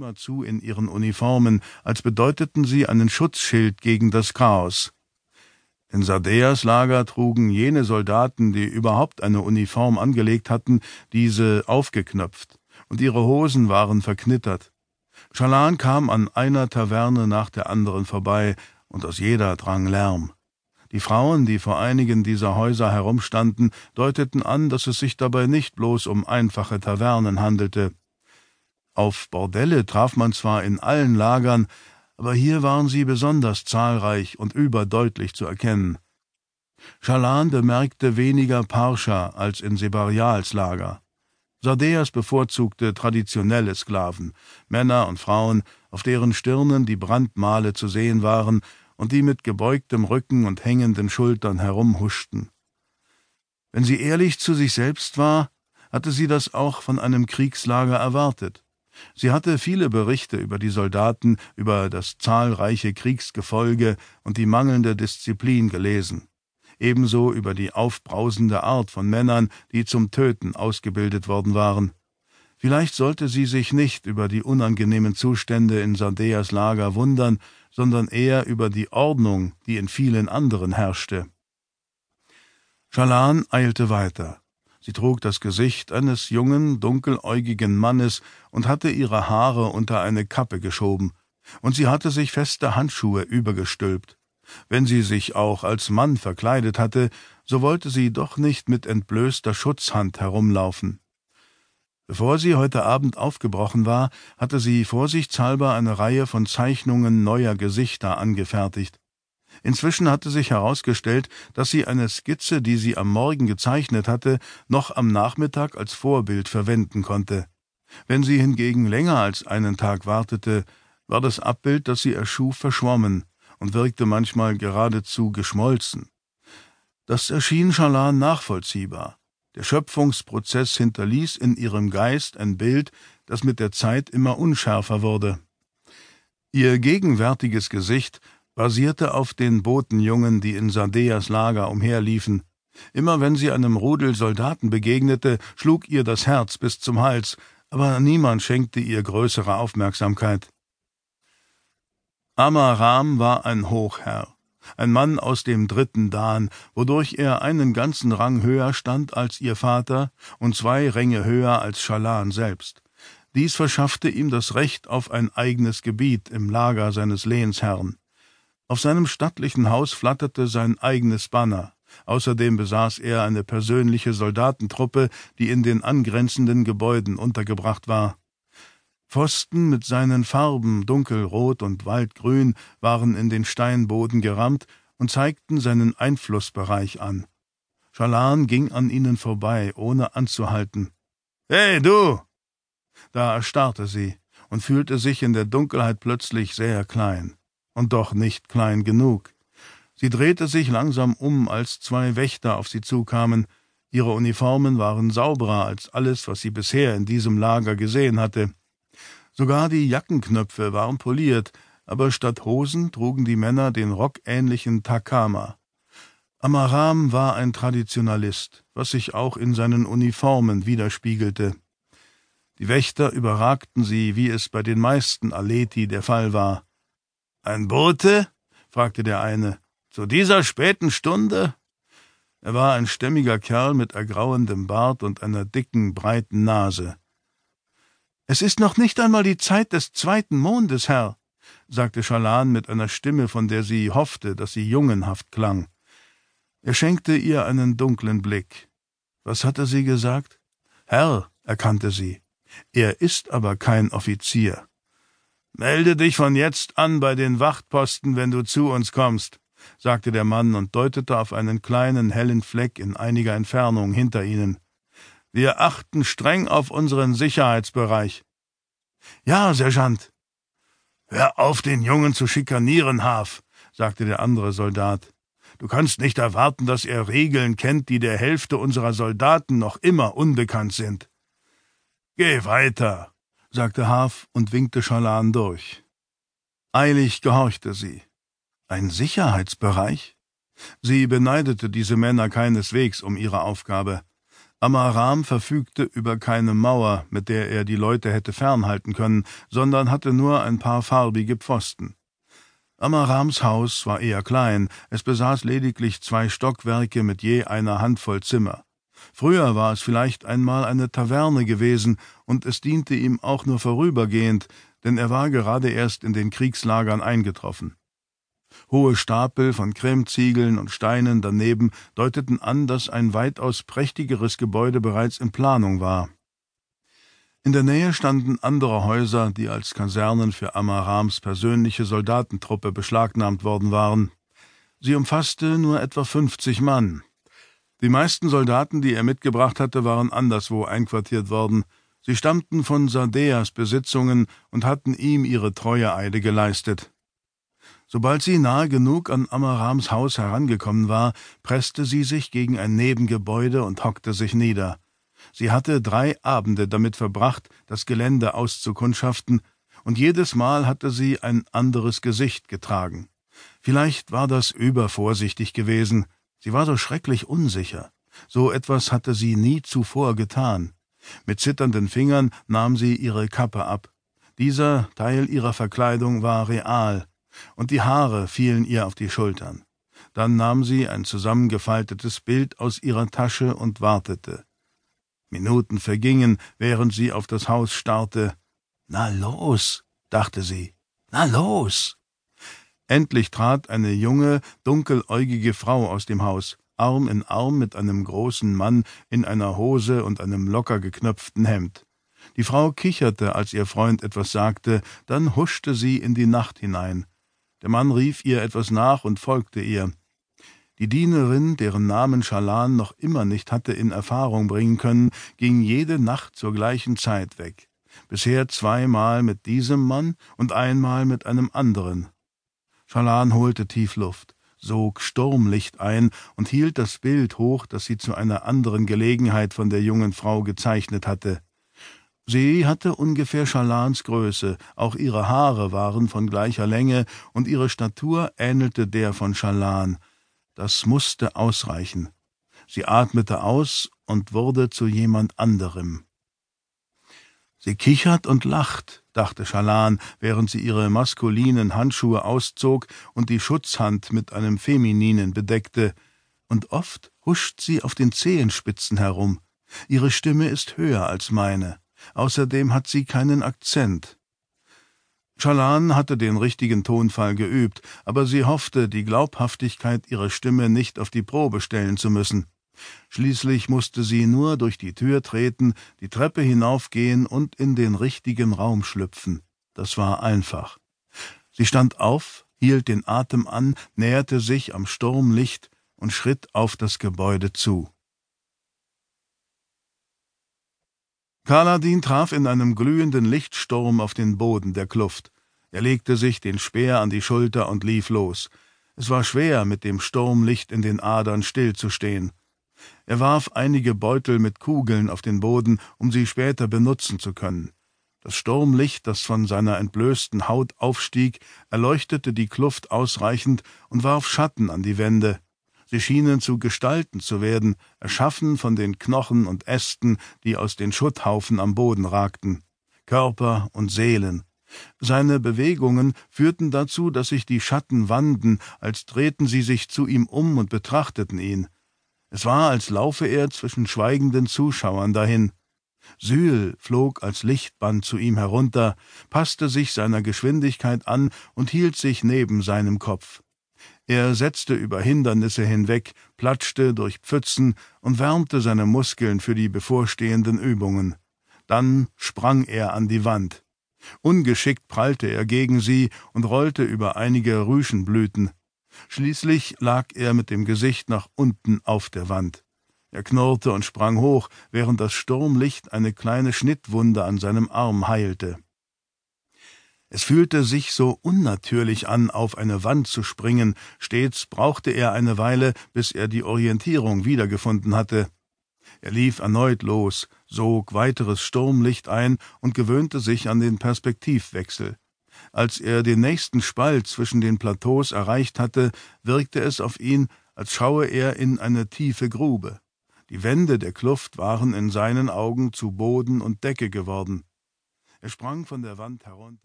immerzu in ihren Uniformen, als bedeuteten sie einen Schutzschild gegen das Chaos. In Sardeas Lager trugen jene Soldaten, die überhaupt eine Uniform angelegt hatten, diese aufgeknöpft, und ihre Hosen waren verknittert. Schalan kam an einer Taverne nach der anderen vorbei, und aus jeder drang Lärm. Die Frauen, die vor einigen dieser Häuser herumstanden, deuteten an, dass es sich dabei nicht bloß um einfache Tavernen handelte. Auf Bordelle traf man zwar in allen Lagern, aber hier waren sie besonders zahlreich und überdeutlich zu erkennen. Schalan bemerkte weniger Parscha als in Sebarials Lager. Sardeas bevorzugte traditionelle Sklaven, Männer und Frauen, auf deren Stirnen die Brandmale zu sehen waren und die mit gebeugtem Rücken und hängenden Schultern herumhuschten. Wenn sie ehrlich zu sich selbst war, hatte sie das auch von einem Kriegslager erwartet. Sie hatte viele Berichte über die Soldaten, über das zahlreiche Kriegsgefolge und die mangelnde Disziplin gelesen, ebenso über die aufbrausende Art von Männern, die zum Töten ausgebildet worden waren. Vielleicht sollte sie sich nicht über die unangenehmen Zustände in Sardeas Lager wundern, sondern eher über die Ordnung, die in vielen anderen herrschte. Schalan eilte weiter. Sie trug das Gesicht eines jungen, dunkeläugigen Mannes und hatte ihre Haare unter eine Kappe geschoben, und sie hatte sich feste Handschuhe übergestülpt. Wenn sie sich auch als Mann verkleidet hatte, so wollte sie doch nicht mit entblößter Schutzhand herumlaufen. Bevor sie heute Abend aufgebrochen war, hatte sie vorsichtshalber eine Reihe von Zeichnungen neuer Gesichter angefertigt. Inzwischen hatte sich herausgestellt, dass sie eine Skizze, die sie am Morgen gezeichnet hatte, noch am Nachmittag als Vorbild verwenden konnte. Wenn sie hingegen länger als einen Tag wartete, war das Abbild, das sie erschuf, verschwommen und wirkte manchmal geradezu geschmolzen. Das erschien Schalan nachvollziehbar. Der Schöpfungsprozess hinterließ in ihrem Geist ein Bild, das mit der Zeit immer unschärfer wurde. Ihr gegenwärtiges Gesicht basierte auf den Botenjungen, die in Sardeas Lager umherliefen. Immer wenn sie einem Rudel Soldaten begegnete, schlug ihr das Herz bis zum Hals, aber niemand schenkte ihr größere Aufmerksamkeit. Amaram war ein Hochherr, ein Mann aus dem dritten Dan, wodurch er einen ganzen Rang höher stand als ihr Vater und zwei Ränge höher als Schalan selbst. Dies verschaffte ihm das Recht auf ein eigenes Gebiet im Lager seines Lehnsherrn. Auf seinem stattlichen Haus flatterte sein eigenes Banner. Außerdem besaß er eine persönliche Soldatentruppe, die in den angrenzenden Gebäuden untergebracht war. Pfosten mit seinen Farben dunkelrot und waldgrün waren in den Steinboden gerammt und zeigten seinen Einflussbereich an. Schalan ging an ihnen vorbei, ohne anzuhalten. Hey, du! Da erstarrte sie und fühlte sich in der Dunkelheit plötzlich sehr klein und doch nicht klein genug. Sie drehte sich langsam um, als zwei Wächter auf sie zukamen. Ihre Uniformen waren sauberer als alles, was sie bisher in diesem Lager gesehen hatte. Sogar die Jackenknöpfe waren poliert, aber statt Hosen trugen die Männer den rockähnlichen Takama. Amaram war ein Traditionalist, was sich auch in seinen Uniformen widerspiegelte. Die Wächter überragten sie, wie es bei den meisten Aleti der Fall war. Ein Bote? fragte der eine. Zu dieser späten Stunde? Er war ein stämmiger Kerl mit ergrauendem Bart und einer dicken, breiten Nase. Es ist noch nicht einmal die Zeit des zweiten Mondes, Herr, sagte Schalan mit einer Stimme, von der sie hoffte, dass sie jungenhaft klang. Er schenkte ihr einen dunklen Blick. Was hatte sie gesagt? Herr, erkannte sie. Er ist aber kein Offizier. Melde dich von jetzt an bei den Wachtposten, wenn du zu uns kommst, sagte der Mann und deutete auf einen kleinen hellen Fleck in einiger Entfernung hinter ihnen. Wir achten streng auf unseren Sicherheitsbereich. Ja, Sergeant. Hör auf, den Jungen zu schikanieren, Haf, sagte der andere Soldat. Du kannst nicht erwarten, dass er Regeln kennt, die der Hälfte unserer Soldaten noch immer unbekannt sind. Geh weiter, sagte Haf und winkte Schalan durch. Eilig gehorchte sie. Ein Sicherheitsbereich? Sie beneidete diese Männer keineswegs um ihre Aufgabe. Amaram verfügte über keine Mauer, mit der er die Leute hätte fernhalten können, sondern hatte nur ein paar farbige Pfosten. Amarams Haus war eher klein, es besaß lediglich zwei Stockwerke mit je einer Handvoll Zimmer. Früher war es vielleicht einmal eine Taverne gewesen, und es diente ihm auch nur vorübergehend, denn er war gerade erst in den Kriegslagern eingetroffen. Hohe Stapel von Cremeziegeln und Steinen daneben deuteten an, dass ein weitaus prächtigeres Gebäude bereits in Planung war. In der Nähe standen andere Häuser, die als Kasernen für Amarams persönliche Soldatentruppe beschlagnahmt worden waren. Sie umfasste nur etwa fünfzig Mann. Die meisten Soldaten, die er mitgebracht hatte, waren anderswo einquartiert worden. Sie stammten von Sardeas Besitzungen und hatten ihm ihre Treueeide geleistet. Sobald sie nahe genug an Amarams Haus herangekommen war, presste sie sich gegen ein Nebengebäude und hockte sich nieder. Sie hatte drei Abende damit verbracht, das Gelände auszukundschaften, und jedes Mal hatte sie ein anderes Gesicht getragen. Vielleicht war das übervorsichtig gewesen, sie war so schrecklich unsicher. So etwas hatte sie nie zuvor getan. Mit zitternden Fingern nahm sie ihre Kappe ab. Dieser Teil ihrer Verkleidung war real, und die Haare fielen ihr auf die Schultern. Dann nahm sie ein zusammengefaltetes Bild aus ihrer Tasche und wartete. Minuten vergingen, während sie auf das Haus starrte. Na los, dachte sie, na los. Endlich trat eine junge, dunkeläugige Frau aus dem Haus, Arm in Arm mit einem großen Mann in einer Hose und einem locker geknöpften Hemd. Die Frau kicherte, als ihr Freund etwas sagte, dann huschte sie in die Nacht hinein. Der Mann rief ihr etwas nach und folgte ihr. Die Dienerin, deren Namen Schalan noch immer nicht hatte in Erfahrung bringen können, ging jede Nacht zur gleichen Zeit weg. Bisher zweimal mit diesem Mann und einmal mit einem anderen. Schalan holte tief Luft, sog Sturmlicht ein und hielt das Bild hoch, das sie zu einer anderen Gelegenheit von der jungen Frau gezeichnet hatte. Sie hatte ungefähr Schalans Größe, auch ihre Haare waren von gleicher Länge und ihre Statur ähnelte der von Schalan. Das musste ausreichen. Sie atmete aus und wurde zu jemand anderem. Sie kichert und lacht, dachte Schalan, während sie ihre maskulinen Handschuhe auszog und die Schutzhand mit einem femininen bedeckte, und oft huscht sie auf den Zehenspitzen herum. Ihre Stimme ist höher als meine. Außerdem hat sie keinen Akzent. Chalan hatte den richtigen Tonfall geübt, aber sie hoffte, die Glaubhaftigkeit ihrer Stimme nicht auf die Probe stellen zu müssen. Schließlich musste sie nur durch die Tür treten, die Treppe hinaufgehen und in den richtigen Raum schlüpfen. Das war einfach. Sie stand auf, hielt den Atem an, näherte sich am Sturmlicht und schritt auf das Gebäude zu. Kaladin traf in einem glühenden Lichtsturm auf den Boden der Kluft. Er legte sich den Speer an die Schulter und lief los. Es war schwer, mit dem Sturmlicht in den Adern stillzustehen. Er warf einige Beutel mit Kugeln auf den Boden, um sie später benutzen zu können. Das Sturmlicht, das von seiner entblößten Haut aufstieg, erleuchtete die Kluft ausreichend und warf Schatten an die Wände. Sie schienen zu Gestalten zu werden, erschaffen von den Knochen und Ästen, die aus den Schutthaufen am Boden ragten. Körper und Seelen. Seine Bewegungen führten dazu, dass sich die Schatten wanden, als drehten sie sich zu ihm um und betrachteten ihn. Es war, als laufe er zwischen schweigenden Zuschauern dahin. Syl flog als Lichtband zu ihm herunter, passte sich seiner Geschwindigkeit an und hielt sich neben seinem Kopf. Er setzte über Hindernisse hinweg, platschte durch Pfützen und wärmte seine Muskeln für die bevorstehenden Übungen. Dann sprang er an die Wand. Ungeschickt prallte er gegen sie und rollte über einige Rüschenblüten. Schließlich lag er mit dem Gesicht nach unten auf der Wand. Er knurrte und sprang hoch, während das Sturmlicht eine kleine Schnittwunde an seinem Arm heilte. Es fühlte sich so unnatürlich an, auf eine Wand zu springen, stets brauchte er eine Weile, bis er die Orientierung wiedergefunden hatte. Er lief erneut los, sog weiteres Sturmlicht ein und gewöhnte sich an den Perspektivwechsel. Als er den nächsten Spalt zwischen den Plateaus erreicht hatte, wirkte es auf ihn, als schaue er in eine tiefe Grube. Die Wände der Kluft waren in seinen Augen zu Boden und Decke geworden. Er sprang von der Wand herunter